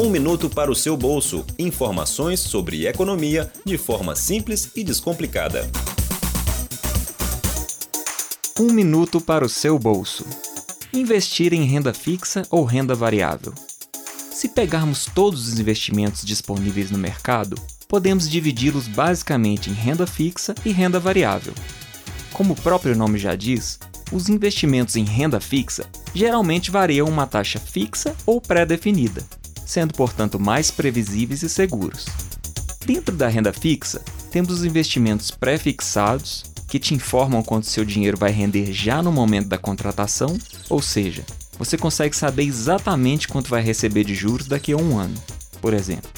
Um minuto para o seu bolso. Informações sobre economia de forma simples e descomplicada. Um minuto para o seu bolso. Investir em renda fixa ou renda variável? Se pegarmos todos os investimentos disponíveis no mercado, podemos dividi-los basicamente em renda fixa e renda variável. Como o próprio nome já diz, os investimentos em renda fixa geralmente variam uma taxa fixa ou pré-definida, sendo portanto mais previsíveis e seguros. Dentro da renda fixa, temos os investimentos pré-fixados, que te informam quanto seu dinheiro vai render já no momento da contratação, ou seja, você consegue saber exatamente quanto vai receber de juros daqui a um ano, por exemplo.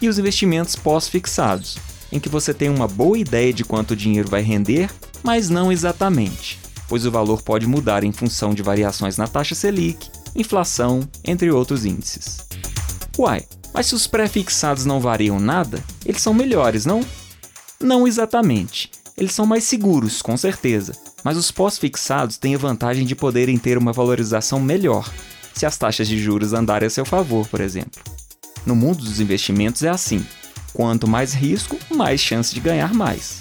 E os investimentos pós-fixados, em que você tem uma boa ideia de quanto o dinheiro vai render, mas não exatamente, pois o valor pode mudar em função de variações na taxa Selic, inflação, entre outros índices. Uai, mas se os pré-fixados não variam nada, eles são melhores, não? Não exatamente. Eles são mais seguros, com certeza, mas os pós-fixados têm a vantagem de poderem ter uma valorização melhor, se as taxas de juros andarem a seu favor, por exemplo. No mundo dos investimentos é assim: quanto mais risco, mais chance de ganhar mais.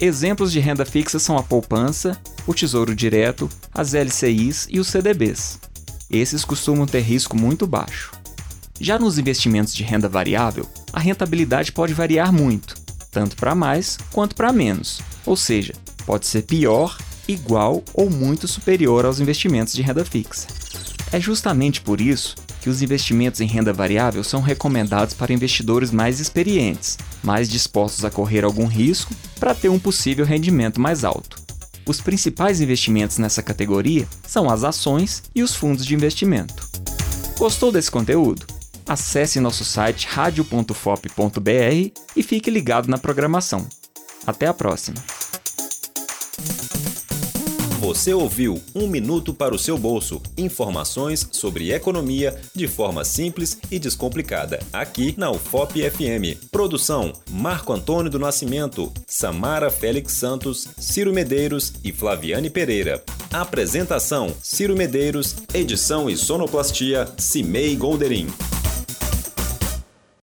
Exemplos de renda fixa são a poupança, o tesouro direto, as LCIs e os CDBs. Esses costumam ter risco muito baixo. Já nos investimentos de renda variável, a rentabilidade pode variar muito, tanto para mais quanto para menos, ou seja, pode ser pior, igual ou muito superior aos investimentos de renda fixa. É justamente por isso que os investimentos em renda variável são recomendados para investidores mais experientes, mais dispostos a correr algum risco para ter um possível rendimento mais alto. Os principais investimentos nessa categoria são as ações e os fundos de investimento. Gostou desse conteúdo? Acesse nosso site radio.fop.br e fique ligado na programação. Até a próxima! Você ouviu Um Minuto para o seu Bolso. Informações sobre economia de forma simples e descomplicada. Aqui na UFOP FM. Produção: Marco Antônio do Nascimento, Samara Félix Santos, Ciro Medeiros e Flaviane Pereira. Apresentação: Ciro Medeiros. Edição e sonoplastia: Cimei Golderim.